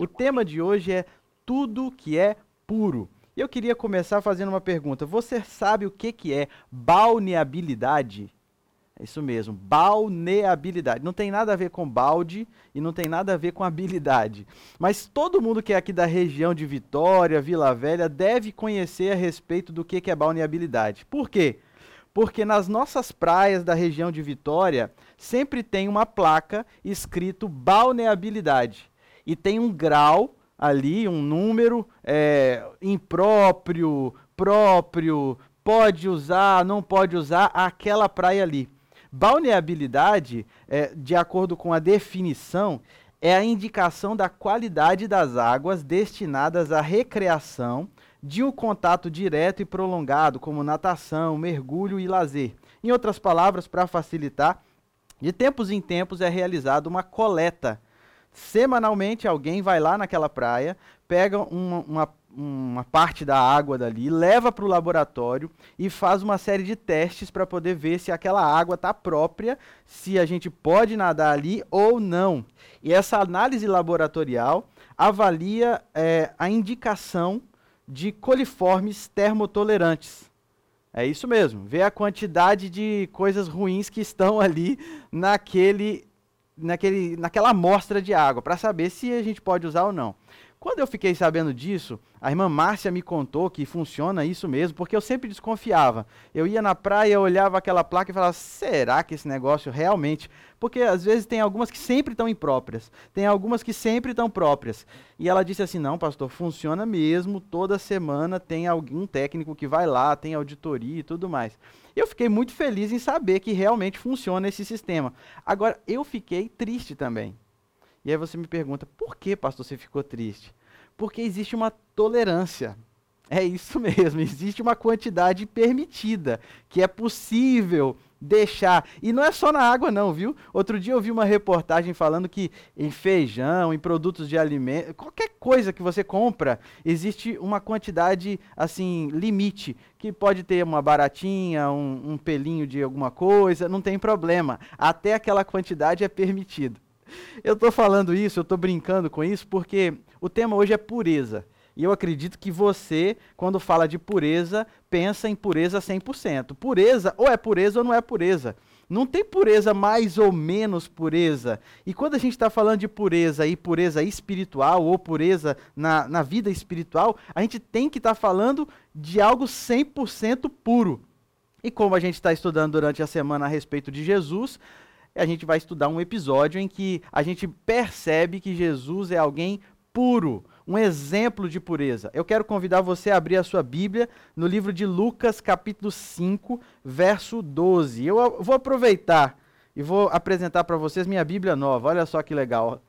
O tema de hoje é tudo que é puro. E eu queria começar fazendo uma pergunta. Você sabe o que, que é balneabilidade? É isso mesmo, balneabilidade. Não tem nada a ver com balde e não tem nada a ver com habilidade. Mas todo mundo que é aqui da região de Vitória, Vila Velha, deve conhecer a respeito do que, que é balneabilidade. Por quê? Porque nas nossas praias da região de Vitória sempre tem uma placa escrito balneabilidade. E tem um grau ali, um número é, impróprio, próprio, pode usar, não pode usar aquela praia ali. Balneabilidade, é, de acordo com a definição, é a indicação da qualidade das águas destinadas à recreação de um contato direto e prolongado, como natação, mergulho e lazer. Em outras palavras, para facilitar, de tempos em tempos é realizada uma coleta. Semanalmente, alguém vai lá naquela praia, pega uma, uma uma parte da água dali, leva para o laboratório e faz uma série de testes para poder ver se aquela água está própria, se a gente pode nadar ali ou não. E essa análise laboratorial avalia é, a indicação de coliformes termotolerantes. É isso mesmo, vê a quantidade de coisas ruins que estão ali naquele, naquele, naquela amostra de água, para saber se a gente pode usar ou não. Quando eu fiquei sabendo disso, a irmã Márcia me contou que funciona isso mesmo, porque eu sempre desconfiava. Eu ia na praia, olhava aquela placa e falava: será que esse negócio realmente. Porque às vezes tem algumas que sempre estão impróprias, tem algumas que sempre estão próprias. E ela disse assim: não, pastor, funciona mesmo, toda semana tem algum técnico que vai lá, tem auditoria e tudo mais. Eu fiquei muito feliz em saber que realmente funciona esse sistema. Agora, eu fiquei triste também. E aí você me pergunta, por que, pastor, você ficou triste? Porque existe uma tolerância. É isso mesmo, existe uma quantidade permitida, que é possível deixar. E não é só na água, não, viu? Outro dia eu vi uma reportagem falando que em feijão, em produtos de alimento, qualquer coisa que você compra, existe uma quantidade, assim, limite, que pode ter uma baratinha, um, um pelinho de alguma coisa, não tem problema. Até aquela quantidade é permitido. Eu estou falando isso, eu estou brincando com isso, porque o tema hoje é pureza. E eu acredito que você, quando fala de pureza, pensa em pureza 100%. Pureza, ou é pureza ou não é pureza. Não tem pureza mais ou menos pureza. E quando a gente está falando de pureza e pureza espiritual ou pureza na, na vida espiritual, a gente tem que estar tá falando de algo 100% puro. E como a gente está estudando durante a semana a respeito de Jesus, a gente vai estudar um episódio em que a gente percebe que Jesus é alguém puro, um exemplo de pureza. Eu quero convidar você a abrir a sua Bíblia no livro de Lucas, capítulo 5, verso 12. Eu vou aproveitar e vou apresentar para vocês minha Bíblia nova. Olha só que legal.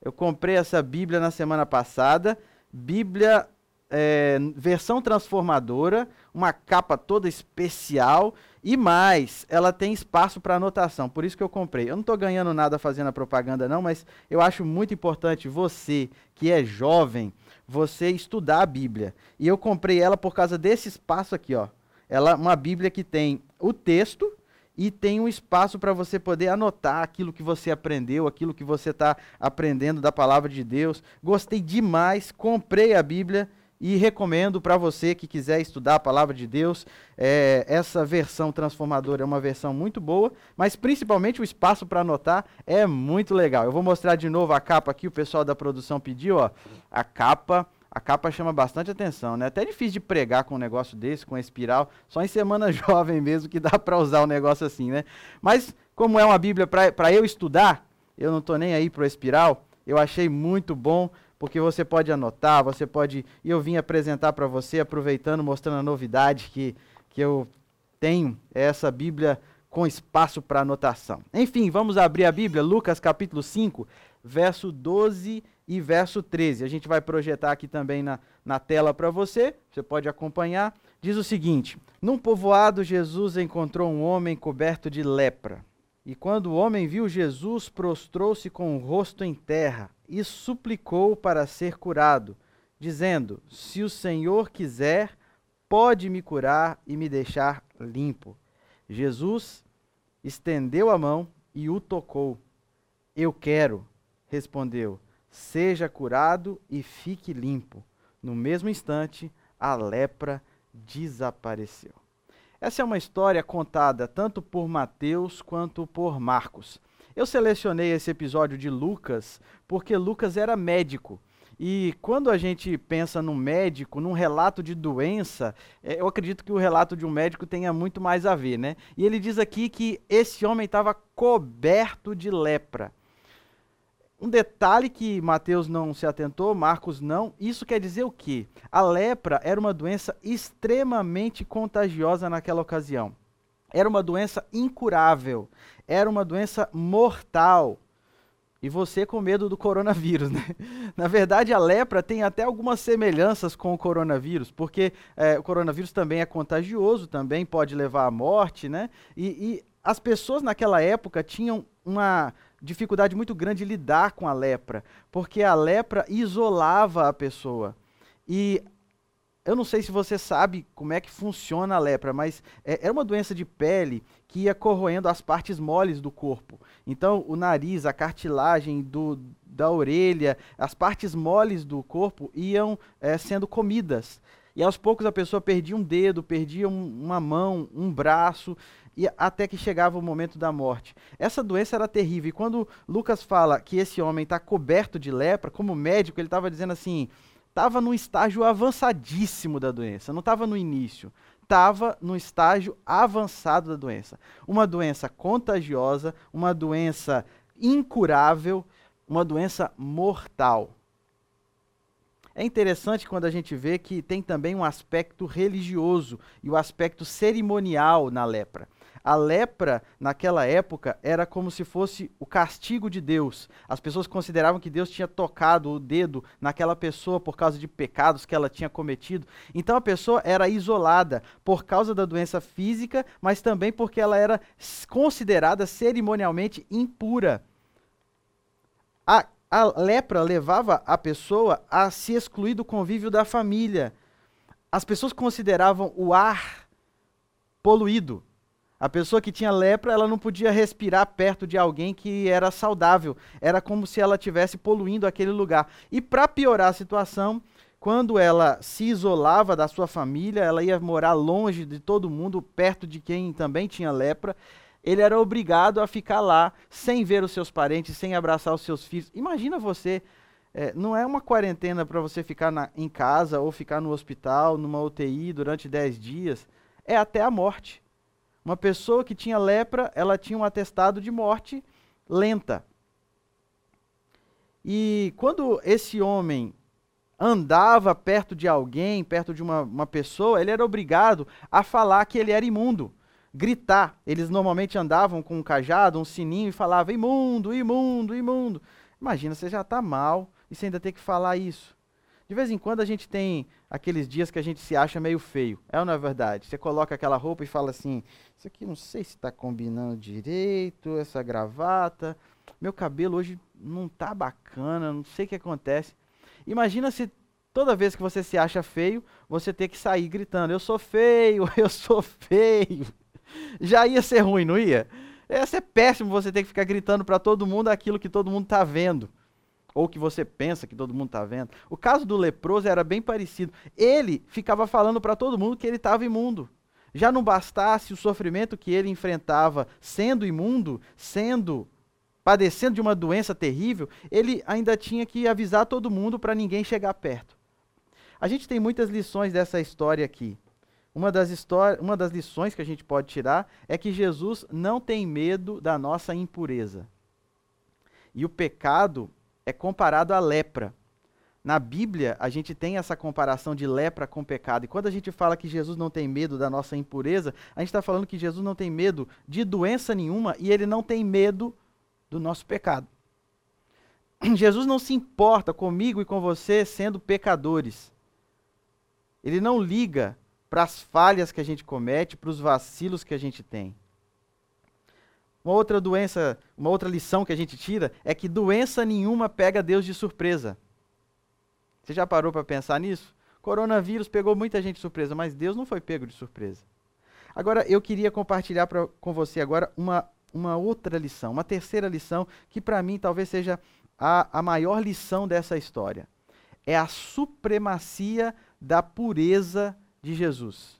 Eu comprei essa Bíblia na semana passada, Bíblia é, versão transformadora, uma capa toda especial e mais, ela tem espaço para anotação, por isso que eu comprei. Eu não estou ganhando nada fazendo a propaganda, não, mas eu acho muito importante você, que é jovem, você estudar a Bíblia. E eu comprei ela por causa desse espaço aqui, ó. Ela uma Bíblia que tem o texto e tem um espaço para você poder anotar aquilo que você aprendeu, aquilo que você está aprendendo da palavra de Deus. Gostei demais, comprei a Bíblia e recomendo para você que quiser estudar a palavra de Deus, é, essa versão transformadora é uma versão muito boa, mas principalmente o espaço para anotar é muito legal. Eu vou mostrar de novo a capa aqui, o pessoal da produção pediu, ó, a capa. A capa chama bastante atenção, né? Até é difícil de pregar com um negócio desse, com espiral. Só em semana jovem mesmo que dá para usar um negócio assim, né? Mas, como é uma Bíblia para eu estudar, eu não estou nem aí para espiral, eu achei muito bom porque você pode anotar, você pode. E eu vim apresentar para você, aproveitando, mostrando a novidade que, que eu tenho, é essa Bíblia com espaço para anotação. Enfim, vamos abrir a Bíblia, Lucas capítulo 5, verso 12 e verso 13. A gente vai projetar aqui também na, na tela para você, você pode acompanhar. Diz o seguinte: Num povoado, Jesus encontrou um homem coberto de lepra. E quando o homem viu Jesus, prostrou-se com o rosto em terra e suplicou para ser curado, dizendo: Se o Senhor quiser, pode me curar e me deixar limpo. Jesus estendeu a mão e o tocou. Eu quero, respondeu. seja curado e fique limpo. No mesmo instante, a lepra desapareceu. Essa é uma história contada tanto por Mateus quanto por Marcos. Eu selecionei esse episódio de Lucas porque Lucas era médico. E quando a gente pensa num médico, num relato de doença, é, eu acredito que o relato de um médico tenha muito mais a ver, né? E ele diz aqui que esse homem estava coberto de lepra. Um detalhe que Mateus não se atentou, Marcos não, isso quer dizer o quê? A lepra era uma doença extremamente contagiosa naquela ocasião. Era uma doença incurável, era uma doença mortal. E você com medo do coronavírus, né? Na verdade, a lepra tem até algumas semelhanças com o coronavírus, porque é, o coronavírus também é contagioso, também pode levar à morte, né? E, e as pessoas naquela época tinham uma dificuldade muito grande de lidar com a lepra, porque a lepra isolava a pessoa. E eu não sei se você sabe como é que funciona a lepra, mas é, é uma doença de pele que ia corroendo as partes moles do corpo. Então, o nariz, a cartilagem do, da orelha, as partes moles do corpo iam é, sendo comidas. E aos poucos a pessoa perdia um dedo, perdia um, uma mão, um braço, e até que chegava o momento da morte. Essa doença era terrível. E quando Lucas fala que esse homem está coberto de lepra, como médico, ele estava dizendo assim: estava no estágio avançadíssimo da doença, não estava no início. Estava no estágio avançado da doença. Uma doença contagiosa, uma doença incurável, uma doença mortal. É interessante quando a gente vê que tem também um aspecto religioso e o aspecto cerimonial na lepra. A lepra, naquela época, era como se fosse o castigo de Deus. As pessoas consideravam que Deus tinha tocado o dedo naquela pessoa por causa de pecados que ela tinha cometido. Então a pessoa era isolada por causa da doença física, mas também porque ela era considerada cerimonialmente impura. A, a lepra levava a pessoa a se excluir do convívio da família. As pessoas consideravam o ar poluído. A pessoa que tinha lepra, ela não podia respirar perto de alguém que era saudável. Era como se ela estivesse poluindo aquele lugar. E para piorar a situação, quando ela se isolava da sua família, ela ia morar longe de todo mundo, perto de quem também tinha lepra. Ele era obrigado a ficar lá, sem ver os seus parentes, sem abraçar os seus filhos. Imagina você, é, não é uma quarentena para você ficar na, em casa ou ficar no hospital, numa UTI durante 10 dias. É até a morte. Uma pessoa que tinha lepra, ela tinha um atestado de morte lenta. E quando esse homem andava perto de alguém, perto de uma, uma pessoa, ele era obrigado a falar que ele era imundo, gritar. Eles normalmente andavam com um cajado, um sininho e falavam imundo, imundo, imundo. Imagina, você já está mal e você ainda tem que falar isso. De vez em quando a gente tem aqueles dias que a gente se acha meio feio. É ou não é verdade? Você coloca aquela roupa e fala assim: Isso aqui não sei se está combinando direito, essa gravata. Meu cabelo hoje não tá bacana, não sei o que acontece. Imagina se toda vez que você se acha feio, você ter que sair gritando: Eu sou feio, eu sou feio. Já ia ser ruim, não ia? Ia ser péssimo você ter que ficar gritando para todo mundo aquilo que todo mundo está vendo ou que você pensa que todo mundo está vendo. O caso do leproso era bem parecido. Ele ficava falando para todo mundo que ele estava imundo. Já não bastasse o sofrimento que ele enfrentava sendo imundo, sendo padecendo de uma doença terrível, ele ainda tinha que avisar todo mundo para ninguém chegar perto. A gente tem muitas lições dessa história aqui. Uma das, uma das lições que a gente pode tirar é que Jesus não tem medo da nossa impureza. E o pecado é comparado à lepra. Na Bíblia, a gente tem essa comparação de lepra com pecado. E quando a gente fala que Jesus não tem medo da nossa impureza, a gente está falando que Jesus não tem medo de doença nenhuma e ele não tem medo do nosso pecado. Jesus não se importa comigo e com você sendo pecadores. Ele não liga para as falhas que a gente comete, para os vacilos que a gente tem. Uma outra doença, uma outra lição que a gente tira é que doença nenhuma pega Deus de surpresa. Você já parou para pensar nisso? Coronavírus pegou muita gente de surpresa, mas Deus não foi pego de surpresa. Agora, eu queria compartilhar pra, com você agora uma, uma outra lição, uma terceira lição, que para mim talvez seja a, a maior lição dessa história? É a supremacia da pureza de Jesus.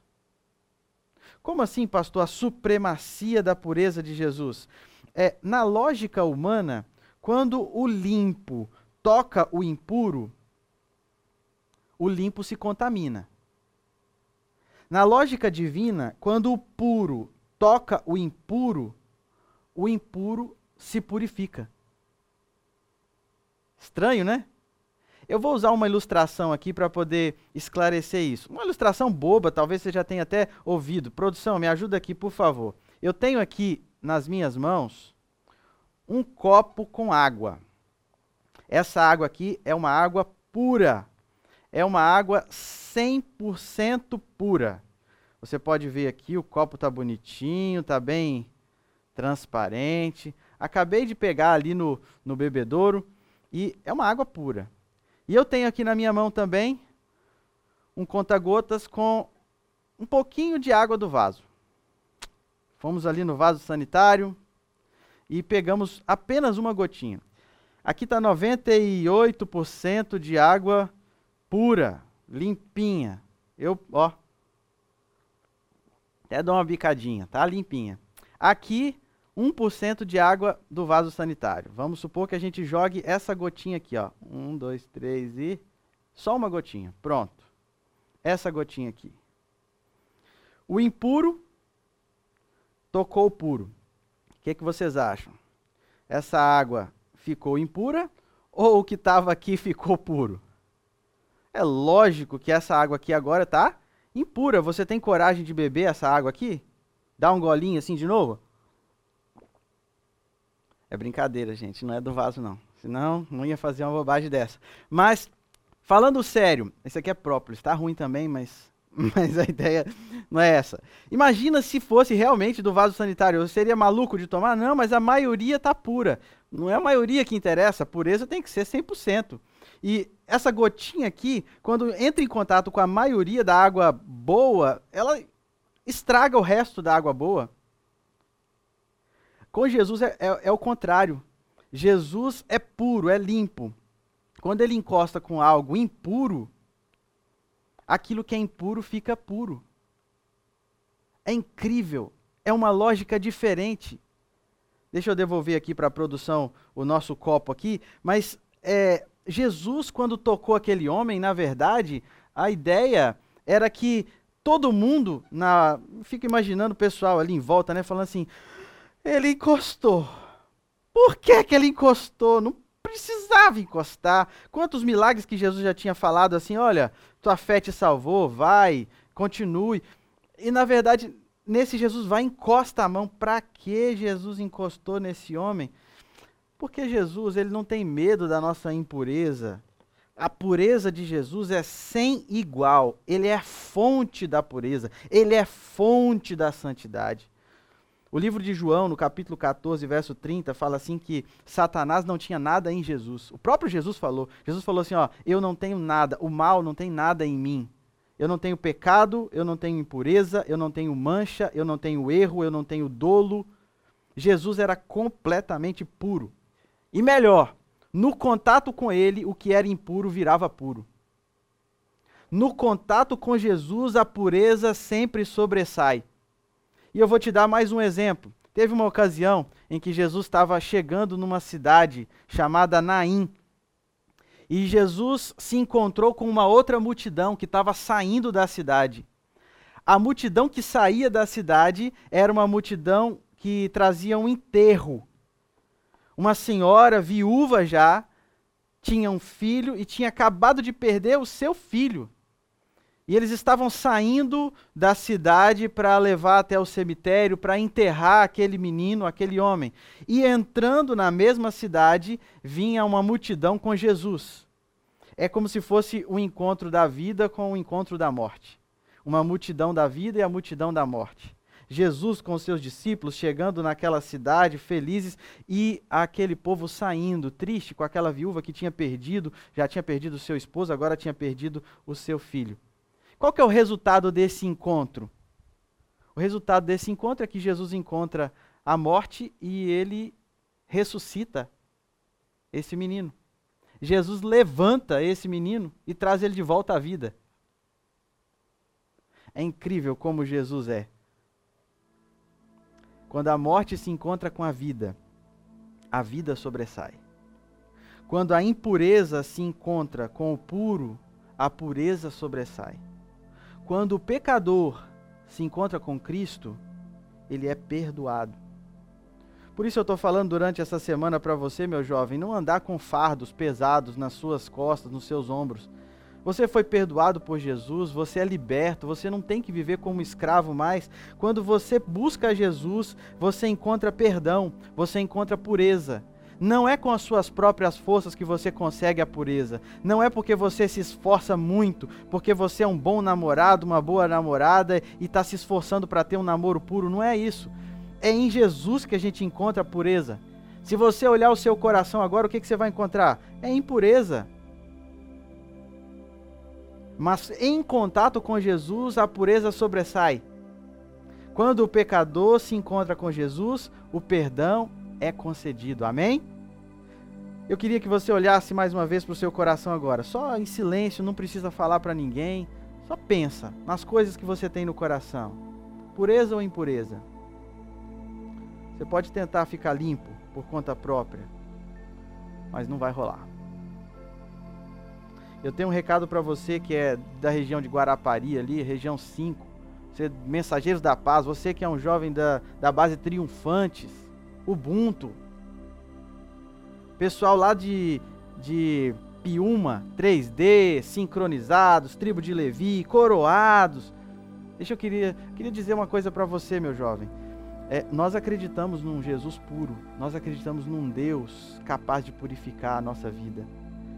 Como assim, pastor, a supremacia da pureza de Jesus? É, na lógica humana, quando o limpo toca o impuro, o limpo se contamina. Na lógica divina, quando o puro toca o impuro, o impuro se purifica. Estranho, né? Eu vou usar uma ilustração aqui para poder esclarecer isso. Uma ilustração boba, talvez você já tenha até ouvido. Produção, me ajuda aqui, por favor. Eu tenho aqui nas minhas mãos um copo com água. Essa água aqui é uma água pura. É uma água 100% pura. Você pode ver aqui, o copo está bonitinho, está bem transparente. Acabei de pegar ali no, no bebedouro e é uma água pura. E eu tenho aqui na minha mão também um conta-gotas com um pouquinho de água do vaso. Fomos ali no vaso sanitário e pegamos apenas uma gotinha. Aqui está 98% de água pura, limpinha. Eu, ó, até dou uma bicadinha, tá limpinha. Aqui 1% de água do vaso sanitário. Vamos supor que a gente jogue essa gotinha aqui, ó. Um, dois, três e. Só uma gotinha. Pronto. Essa gotinha aqui. O impuro tocou o puro. O que, que vocês acham? Essa água ficou impura ou o que estava aqui ficou puro? É lógico que essa água aqui agora está impura. Você tem coragem de beber essa água aqui? Dá um golinho assim de novo? É brincadeira, gente, não é do vaso, não. Senão, não ia fazer uma bobagem dessa. Mas, falando sério, esse aqui é própolis, tá ruim também, mas, mas a ideia não é essa. Imagina se fosse realmente do vaso sanitário. Eu seria maluco de tomar? Não, mas a maioria tá pura. Não é a maioria que interessa, a pureza tem que ser 100%. E essa gotinha aqui, quando entra em contato com a maioria da água boa, ela estraga o resto da água boa. Com Jesus é, é, é o contrário. Jesus é puro, é limpo. Quando ele encosta com algo impuro, aquilo que é impuro fica puro. É incrível. É uma lógica diferente. Deixa eu devolver aqui para a produção o nosso copo aqui, mas é, Jesus, quando tocou aquele homem, na verdade, a ideia era que todo mundo, na, fica imaginando o pessoal ali em volta, né, falando assim: ele encostou. Por que, que ele encostou? Não precisava encostar. Quantos milagres que Jesus já tinha falado assim: olha, tua fé te salvou, vai, continue. E na verdade, nesse Jesus vai encosta a mão. Para que Jesus encostou nesse homem? Porque Jesus, ele não tem medo da nossa impureza. A pureza de Jesus é sem igual. Ele é fonte da pureza. Ele é fonte da santidade. O livro de João, no capítulo 14, verso 30, fala assim que Satanás não tinha nada em Jesus. O próprio Jesus falou. Jesus falou assim, ó, eu não tenho nada, o mal não tem nada em mim. Eu não tenho pecado, eu não tenho impureza, eu não tenho mancha, eu não tenho erro, eu não tenho dolo. Jesus era completamente puro. E melhor, no contato com ele, o que era impuro virava puro. No contato com Jesus, a pureza sempre sobressai. E eu vou te dar mais um exemplo. Teve uma ocasião em que Jesus estava chegando numa cidade chamada Naim. E Jesus se encontrou com uma outra multidão que estava saindo da cidade. A multidão que saía da cidade era uma multidão que trazia um enterro. Uma senhora viúva já tinha um filho e tinha acabado de perder o seu filho. E eles estavam saindo da cidade para levar até o cemitério, para enterrar aquele menino, aquele homem. E entrando na mesma cidade, vinha uma multidão com Jesus. É como se fosse o encontro da vida com o encontro da morte. Uma multidão da vida e a multidão da morte. Jesus com seus discípulos chegando naquela cidade, felizes, e aquele povo saindo, triste, com aquela viúva que tinha perdido, já tinha perdido seu esposo, agora tinha perdido o seu filho. Qual que é o resultado desse encontro? O resultado desse encontro é que Jesus encontra a morte e ele ressuscita. esse menino. Jesus levanta esse menino e traz ele de volta à vida. É incrível como Jesus é. Quando a morte se encontra com a vida, a vida sobressai. Quando a impureza se encontra com o puro, a pureza sobressai. Quando o pecador se encontra com Cristo, ele é perdoado. Por isso eu estou falando durante essa semana para você, meu jovem, não andar com fardos pesados nas suas costas, nos seus ombros. Você foi perdoado por Jesus, você é liberto, você não tem que viver como escravo mais. Quando você busca Jesus, você encontra perdão, você encontra pureza. Não é com as suas próprias forças que você consegue a pureza. Não é porque você se esforça muito, porque você é um bom namorado, uma boa namorada e está se esforçando para ter um namoro puro. Não é isso. É em Jesus que a gente encontra a pureza. Se você olhar o seu coração agora, o que, que você vai encontrar? É impureza. Mas em contato com Jesus, a pureza sobressai. Quando o pecador se encontra com Jesus, o perdão é concedido. Amém? Eu queria que você olhasse mais uma vez para o seu coração agora. Só em silêncio, não precisa falar para ninguém. Só pensa nas coisas que você tem no coração. Pureza ou impureza? Você pode tentar ficar limpo por conta própria, mas não vai rolar. Eu tenho um recado para você que é da região de Guarapari ali, região 5. Você, Mensageiros da Paz, você que é um jovem da, da base Triunfantes, Ubuntu. Pessoal lá de, de Piuma, 3D, sincronizados, tribo de Levi, coroados. Deixa eu queria, queria dizer uma coisa para você, meu jovem. É, nós acreditamos num Jesus puro, nós acreditamos num Deus capaz de purificar a nossa vida,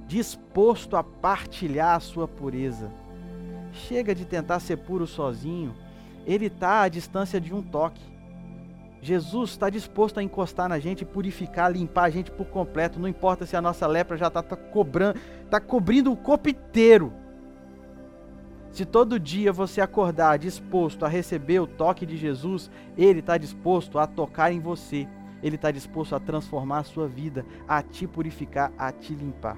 disposto a partilhar a sua pureza. Chega de tentar ser puro sozinho, ele está à distância de um toque. Jesus está disposto a encostar na gente, purificar, limpar a gente por completo. Não importa se a nossa lepra já está tá cobrando, tá cobrindo o corpo inteiro. Se todo dia você acordar disposto a receber o toque de Jesus, Ele está disposto a tocar em você. Ele está disposto a transformar a sua vida, a te purificar, a te limpar.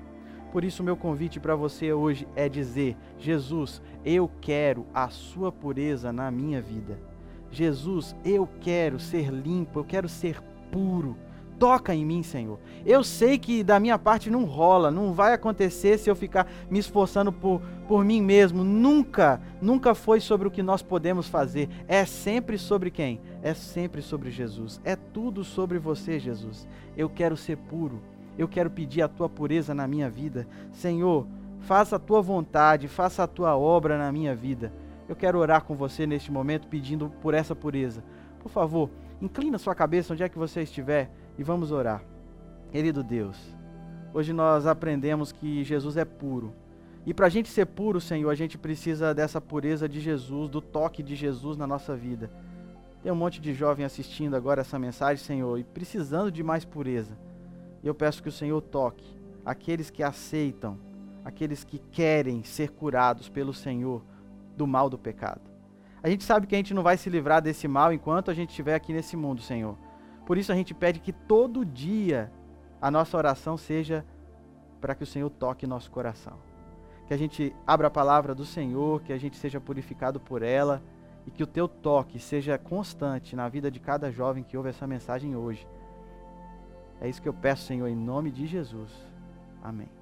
Por isso, meu convite para você hoje é dizer: Jesus, eu quero a sua pureza na minha vida. Jesus, eu quero ser limpo, eu quero ser puro toca em mim, Senhor. Eu sei que da minha parte não rola, não vai acontecer se eu ficar me esforçando por, por mim mesmo. Nunca, nunca foi sobre o que nós podemos fazer. É sempre sobre quem? É sempre sobre Jesus. É tudo sobre você, Jesus. Eu quero ser puro. Eu quero pedir a tua pureza na minha vida. Senhor, faça a tua vontade, faça a tua obra na minha vida. Eu quero orar com você neste momento pedindo por essa pureza. Por favor, inclina sua cabeça onde é que você estiver e vamos orar. Querido Deus, hoje nós aprendemos que Jesus é puro. E para a gente ser puro, Senhor, a gente precisa dessa pureza de Jesus, do toque de Jesus na nossa vida. Tem um monte de jovem assistindo agora essa mensagem, Senhor, e precisando de mais pureza. E eu peço que o Senhor toque aqueles que aceitam, aqueles que querem ser curados pelo Senhor do mal do pecado. A gente sabe que a gente não vai se livrar desse mal enquanto a gente estiver aqui nesse mundo, Senhor. Por isso a gente pede que todo dia a nossa oração seja para que o Senhor toque nosso coração. Que a gente abra a palavra do Senhor, que a gente seja purificado por ela e que o teu toque seja constante na vida de cada jovem que ouve essa mensagem hoje. É isso que eu peço, Senhor, em nome de Jesus. Amém.